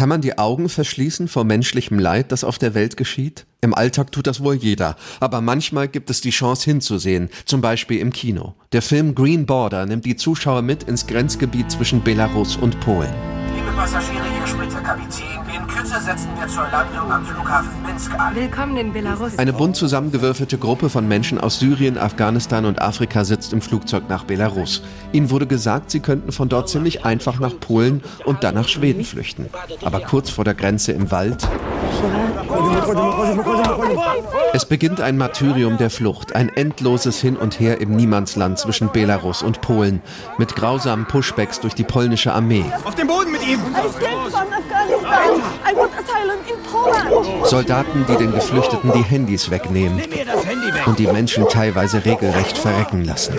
Kann man die Augen verschließen vor menschlichem Leid, das auf der Welt geschieht? Im Alltag tut das wohl jeder, aber manchmal gibt es die Chance hinzusehen, zum Beispiel im Kino. Der Film Green Border nimmt die Zuschauer mit ins Grenzgebiet zwischen Belarus und Polen. Liebe Passagiere, hier spricht der Kapitän. In Kürze setzen wir zur Landung am Flughafen Minsk an. Willkommen in Belarus. Eine bunt zusammengewürfelte Gruppe von Menschen aus Syrien, Afghanistan und Afrika sitzt im Flugzeug nach Belarus. Ihnen wurde gesagt, sie könnten von dort ziemlich einfach nach Polen und dann nach Schweden flüchten. Aber kurz vor der Grenze im Wald es beginnt ein Martyrium der Flucht, ein endloses Hin und Her im Niemandsland zwischen Belarus und Polen, mit grausamen Pushbacks durch die polnische Armee. Auf dem Boden mit ihm! Soldaten, die den Geflüchteten die Handys wegnehmen und die Menschen teilweise regelrecht verrecken lassen.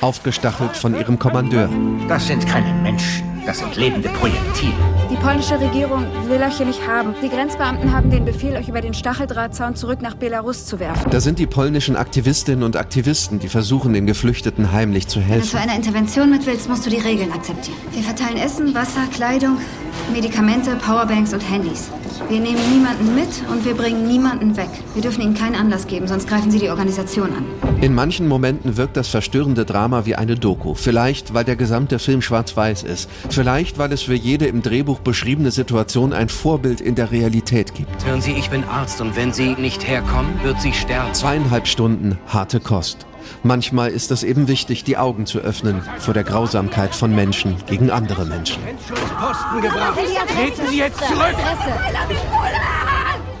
Aufgestachelt von ihrem Kommandeur. Das sind keine Menschen. Das sind lebende Projektile. Die polnische Regierung will euch hier nicht haben. Die Grenzbeamten haben den Befehl, euch über den Stacheldrahtzaun zurück nach Belarus zu werfen. Da sind die polnischen Aktivistinnen und Aktivisten, die versuchen, den Geflüchteten heimlich zu helfen. Wenn du zu einer Intervention mit willst, musst du die Regeln akzeptieren. Wir verteilen Essen, Wasser, Kleidung, Medikamente, Powerbanks und Handys. Wir nehmen niemanden mit und wir bringen niemanden weg. Wir dürfen ihnen keinen Anlass geben, sonst greifen sie die Organisation an. In manchen Momenten wirkt das verstörende Drama wie eine Doku. Vielleicht, weil der gesamte Film schwarz-weiß ist. Vielleicht, weil es für jede im Drehbuch beschriebene Situation ein Vorbild in der Realität gibt. Hören Sie, ich bin Arzt und wenn Sie nicht herkommen, wird sie sterben. Zweieinhalb Stunden harte Kost. Manchmal ist es eben wichtig, die Augen zu öffnen vor der Grausamkeit von Menschen gegen andere Menschen. Treten Sie jetzt zurück!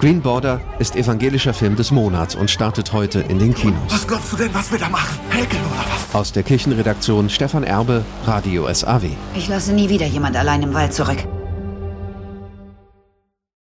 Green Border ist evangelischer Film des Monats und startet heute in den Kinos. Was glaubst du denn, was wir da machen? Häkeln oder was? Aus der Kirchenredaktion Stefan Erbe, Radio SAW. Ich lasse nie wieder jemand allein im Wald zurück.